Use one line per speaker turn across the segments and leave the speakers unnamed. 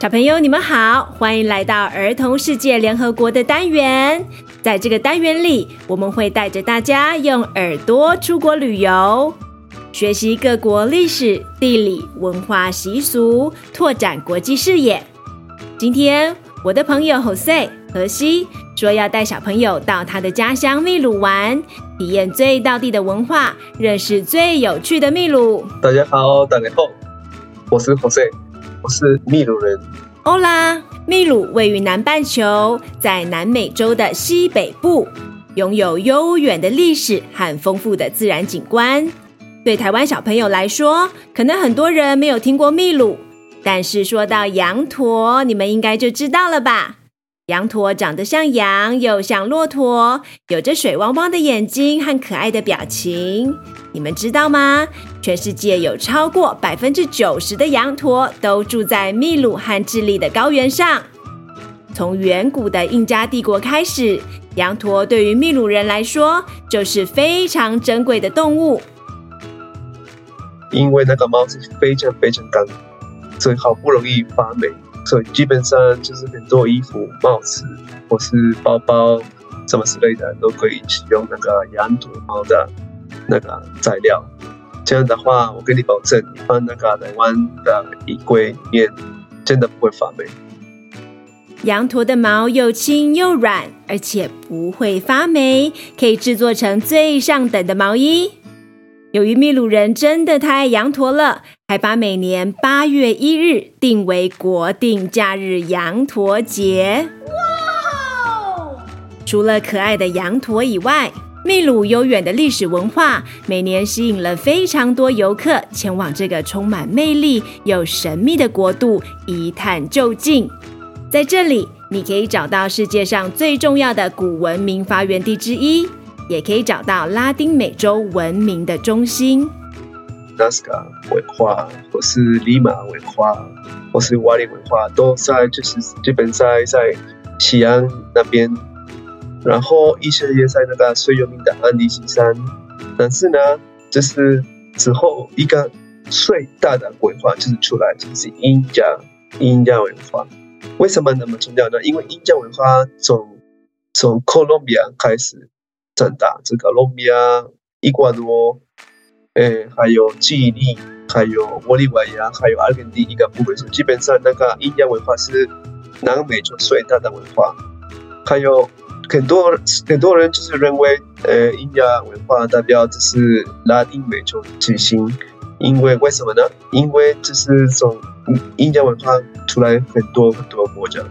小朋友，你们好，欢迎来到儿童世界联合国的单元。在这个单元里，我们会带着大家用耳朵出国旅游，学习各国历史、地理、文化习俗，拓展国际视野。今天，我的朋友 Jose 荷西说要带小朋友到他的家乡秘鲁玩，体验最道地的文化，认识最有趣的秘鲁。
大家好，大家好，我是 Jose。我是秘鲁人。
欧拉，秘鲁位于南半球，在南美洲的西北部，拥有悠远的历史和丰富的自然景观。对台湾小朋友来说，可能很多人没有听过秘鲁，但是说到羊驼，你们应该就知道了吧？羊驼长得像羊，又像骆驼，有着水汪汪的眼睛和可爱的表情。你们知道吗？全世界有超过百分之九十的羊驼都住在秘鲁和智利的高原上。从远古的印加帝国开始，羊驼对于秘鲁人来说就是非常珍贵的动物。
因为那个毛是非常非常干，所以好不容易发霉。所以基本上就是很多衣服、帽子或是包包什么之类的，都可以使用那个羊驼毛的那个材料。这样的话，我跟你保证，你放那个台湾的衣柜里面，真的不会发霉。
羊驼的毛又轻又软，而且不会发霉，可以制作成最上等的毛衣。由于秘鲁人真的太爱羊驼了，还把每年八月一日定为国定假日——羊驼节。哇！除了可爱的羊驼以外，秘鲁悠远的历史文化每年吸引了非常多游客前往这个充满魅力又神秘的国度一探究竟。在这里，你可以找到世界上最重要的古文明发源地之一。也可以找到拉丁美洲文明的中心，
纳斯卡文化，或是利马文化，或是瓦里文化，都在就是基本在在西安那边。然后一些也在那个最有名的安第斯山。但是呢，就是之后一个最大的文化就是出来，就是印加印加文化。为什么那么重要呢？因为印加文化从从哥伦比亚开始。长大，这个哥伦比亚、伊瓜多，诶，还有智利，还有玻利维亚，还有阿根廷一个部分，基本上那个印加文化是南美洲最大的文化。还有很多很多人就是认为，呃，印加文化代表就是拉丁美洲之星，因为为什么呢？因为就是从印加文化出来很多很多国家，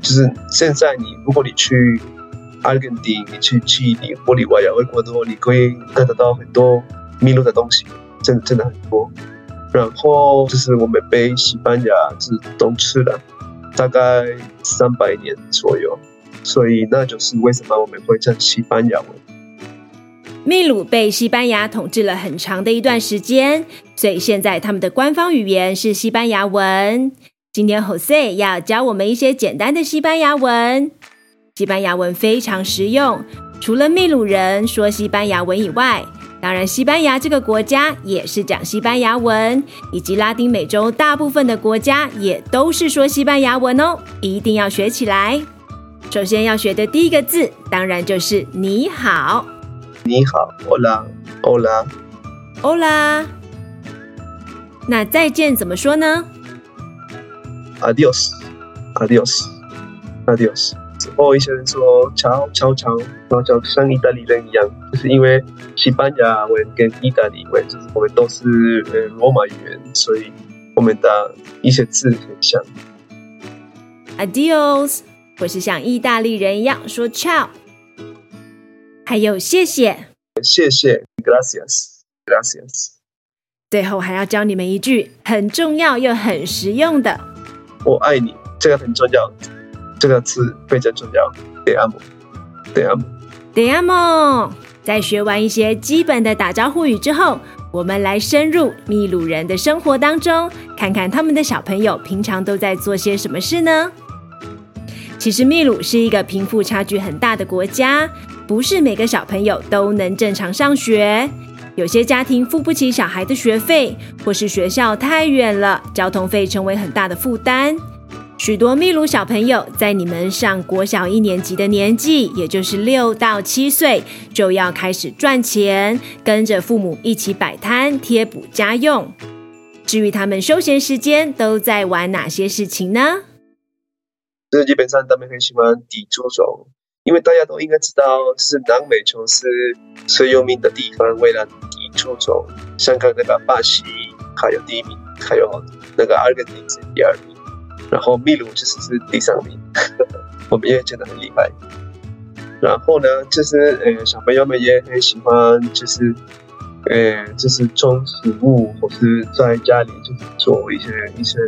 就是现在你如果你去。阿根廷，你去智利、玻利维亚、厄瓜多，你可以看得到很多秘鲁的东西，真的真的很多。然后就是我们被西班牙是统治了大概三百年左右，所以那就是为什么我们会讲西班牙文。
秘鲁被西班牙统治了很长的一段时间，所以现在他们的官方语言是西班牙文。今天 Jose 要教我们一些简单的西班牙文。西班牙文非常实用，除了秘鲁人说西班牙文以外，当然西班牙这个国家也是讲西班牙文，以及拉丁美洲大部分的国家也都是说西班牙文哦，一定要学起来。首先要学的第一个字，当然就是你好。
你好，Hola，Hola，Hola。
那再见怎么说呢
？Adios，Adios，Adios。之后一些人说“敲敲敲”，然后就像意大利人一样，就是因为西班牙文跟意大利文就是我们都是呃罗马语言，所以我们的一些字很像。
Adios，或是像意大利人一样说 “ciao”，还有谢谢，
谢谢，Gracias，Gracias。
最后还要教你们一句很重要又很实用的“
我爱你”，这个很重要。这个字非常重要，Te amo，Te amo，Te
amo。在学完一些基本的打招呼语之后，我们来深入秘鲁人的生活当中，看看他们的小朋友平常都在做些什么事呢？其实秘鲁是一个贫富差距很大的国家，不是每个小朋友都能正常上学，有些家庭付不起小孩的学费，或是学校太远了，交通费成为很大的负担。许多秘鲁小朋友在你们上国小一年级的年纪，也就是六到七岁，就要开始赚钱，跟着父母一起摆摊贴补家用。至于他们休闲时间都在玩哪些事情呢？
这基本上他们很喜欢踢足球，因为大家都应该知道，就是南美洲是最有名的地方，为了踢足球，香港那个巴西还有第一名，还有那个阿根廷是第二名。然后秘鲁就是是第三名，我们也觉得很厉害。然后呢，就是呃，小朋友们也很喜欢，就是呃，就是种植物，或是在家里就是做一些一些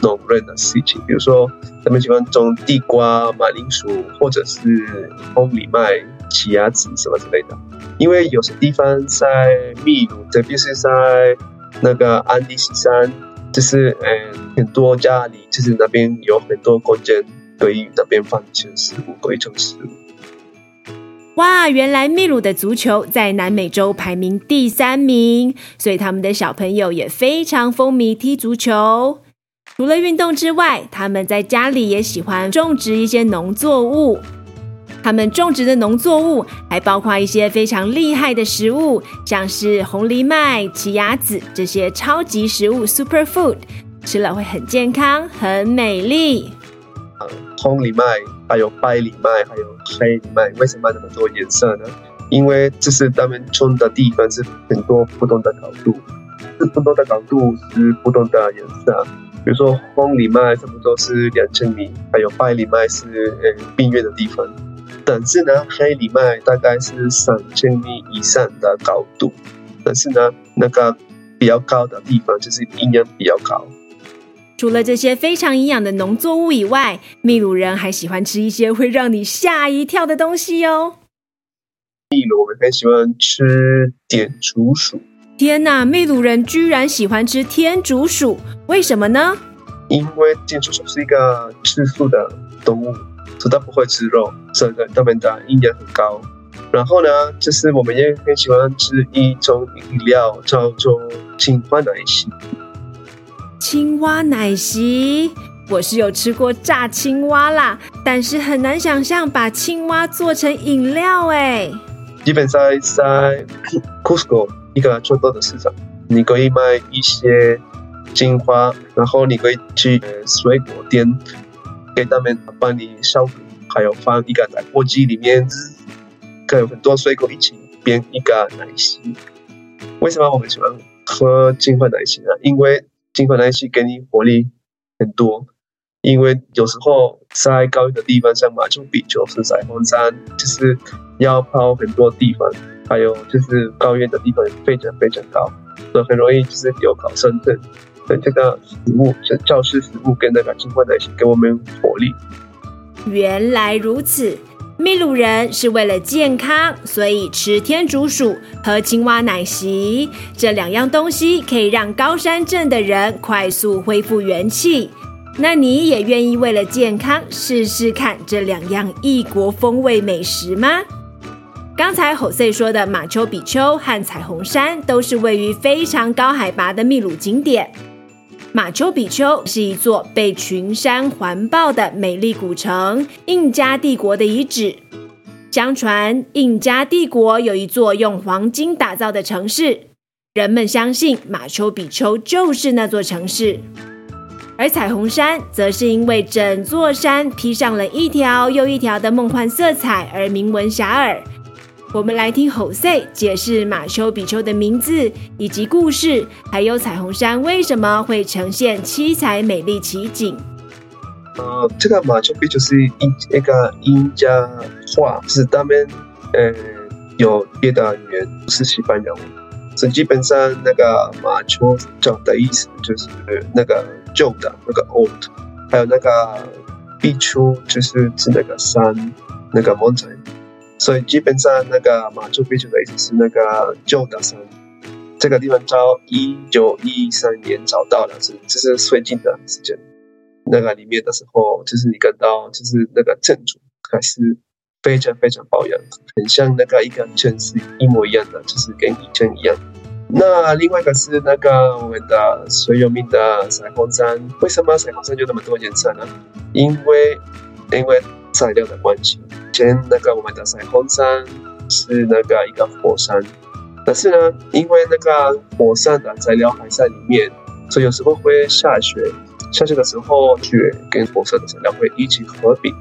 农人的事情，比如说他们喜欢种地瓜、马铃薯，或者是红藜麦、奇亚籽什么之类的。因为有些地方在秘鲁，特别是在那个安第斯山。就是嗯，很多家里就是那边有很多空间，可以那边放一些食物，可以种食物。
哇，原来秘鲁的足球在南美洲排名第三名，所以他们的小朋友也非常风靡踢足球。除了运动之外，他们在家里也喜欢种植一些农作物。他们种植的农作物还包括一些非常厉害的食物，像是红藜麦、奇亚籽这些超级食物 （superfood），吃了会很健康、很美丽。
红藜麦、还有白藜麦、还有黑藜麦，为什么那么多颜色呢？因为这是他们种的地方是很多不同的高度，是不同的高度是不同的颜色。比如说红藜麦差不多是两千米，还有白藜麦是呃边缘的地方。但是呢，黑藜麦大概是三千米以上的高度，但是呢，那个比较高的地方就是营养比较高。
除了这些非常营养的农作物以外，秘鲁人还喜欢吃一些会让你吓一跳的东西哦。
秘鲁我们很喜欢吃天竹鼠。
天哪，秘鲁人居然喜欢吃天竺鼠，为什么呢？
因为天竺鼠是一个吃素的动物。所以它不会吃肉，所以它们的营养很高。然后呢，就是我们也很喜欢吃一种饮料，叫做青蛙奶昔。
青蛙奶昔，我是有吃过炸青蛙啦，但是很难想象把青蛙做成饮料哎。
基本上在 Cusco 一个传统的市场，你可以买一些青蛙，然后你可以去水果店。给他们帮你消毒，还有放一个在锅机里面，跟很多水果一起变一个奶昔。为什么我们喜欢喝金黄奶昔呢？因为金黄奶昔给你活力很多。因为有时候在高原的地方，像马丘比丘是彩虹山，就是要跑很多地方，还有就是高原的地方非常非常高，所以很容易就是有考生证。对这个食物，是教师食物跟那个金黄奶昔给我们活力。
原来如此，秘鲁人是为了健康，所以吃天竺鼠、喝青蛙奶昔这两样东西，可以让高山症的人快速恢复元气。那你也愿意为了健康试试看这两样异国风味美食吗？刚才吼碎说的马丘比丘和彩虹山都是位于非常高海拔的秘鲁景点。马丘比丘是一座被群山环抱的美丽古城，印加帝国的遗址。相传，印加帝国有一座用黄金打造的城市，人们相信马丘比丘就是那座城市。而彩虹山则是因为整座山披上了一条又一条的梦幻色彩而名闻遐迩。我们来听 Jose 解释马丘比丘的名字以及故事，还有彩虹山为什么会呈现七彩美丽奇景。
呃，这个马丘比丘是一一个印加话，是他们呃有别的语言，不是西班牙文。所以基本上那个马丘讲的意思就是那个旧的那个 old，还有那个比丘就是指那个山，那个 mountain。所以基本上，那个马丘比丘的意思是那个旧的山。这个地方在一九一三年找到的，是这是最近的时间。那个里面的时候，就是你看到，就是那个建筑还是非常非常保养，很像那个一个城市一模一样的，就是跟以前一样。那另外一个是那个我们的最有名的彩虹山。为什么彩虹山有那么多颜色呢？因为因为材料的关系。前那个我们的彩虹山是那个一个火山，但是呢，因为那个火山的材料还在里面，所以有时候会下雪。下雪的时候，雪跟火山的材料会一起合并。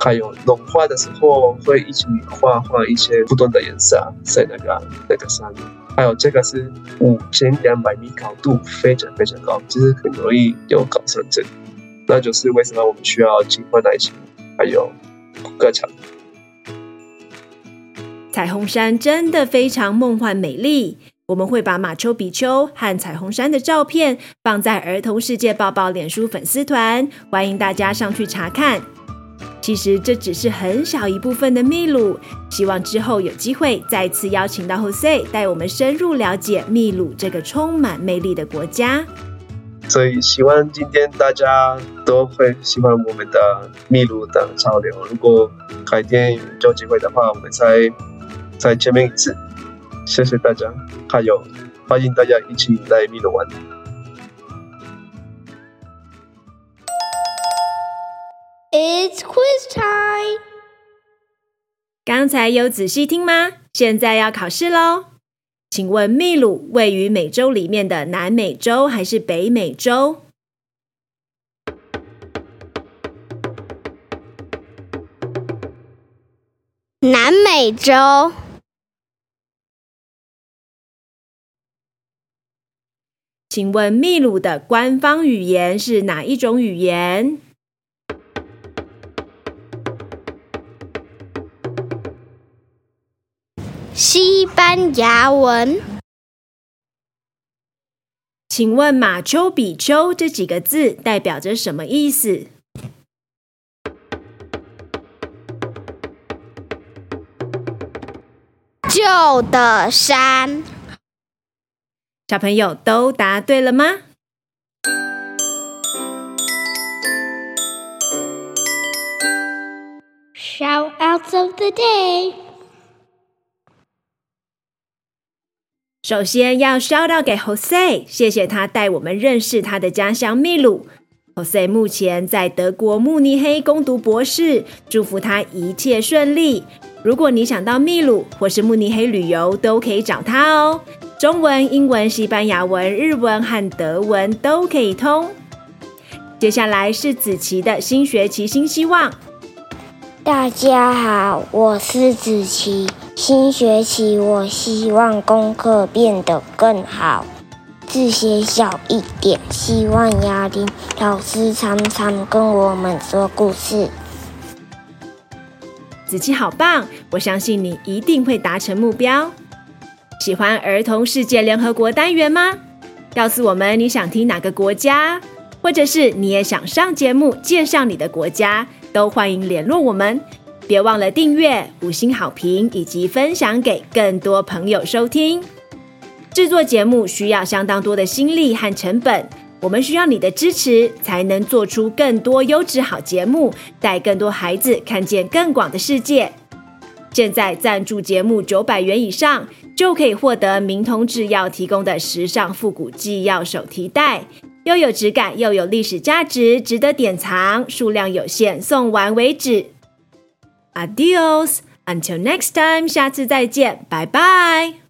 还有融化的时候，会一起画画一些不同的颜色在那个那个上面。还有这个是五千两百米高度，非常非常高，其实很容易有高山症。那就是为什么我们需要经过耐心，还有歌唱。
彩虹山真的非常梦幻美丽。我们会把马丘比丘和彩虹山的照片放在儿童世界报报脸书粉丝团，欢迎大家上去查看。其实这只是很小一部分的秘鲁，希望之后有机会再次邀请到 Jose 带我们深入了解秘鲁这个充满魅力的国家。
所以希望今天大家都会喜欢我们的秘鲁的潮流。如果改天有机会的话，我们再再见面一次。谢谢大家，还有欢迎大家一起来秘鲁玩。
It's quiz time！
刚才有仔细听吗？现在要考试喽！请问秘鲁位于美洲里面的南美洲还是北美洲？
南美洲。
请问秘鲁的官方语言是哪一种语言？
班牙文。
请问马丘比丘这几个字代表着什么意思？
旧的山。
小朋友都答对了吗
？Shoutouts of the day。
首先要 shout out 给 Jose，谢谢他带我们认识他的家乡秘鲁。Jose 目前在德国慕尼黑攻读博士，祝福他一切顺利。如果你想到秘鲁或是慕尼黑旅游，都可以找他哦。中文、英文、西班牙文、日文和德文都可以通。接下来是子琪的新学期新希望。
大家好，我是子琪。新学期，我希望功课变得更好，字写小一点。希望哑铃老师常常跟我们说故事。
子琪好棒，我相信你一定会达成目标。喜欢儿童世界联合国单元吗？告诉我们你想听哪个国家，或者是你也想上节目介绍你的国家，都欢迎联络我们。别忘了订阅、五星好评以及分享给更多朋友收听。制作节目需要相当多的心力和成本，我们需要你的支持，才能做出更多优质好节目，带更多孩子看见更广的世界。现在赞助节目九百元以上，就可以获得明通制药提供的时尚复古纪要手提袋，又有质感又有历史价值，值得典藏，数量有限，送完为止。Adios, until next time，下次再见，拜拜。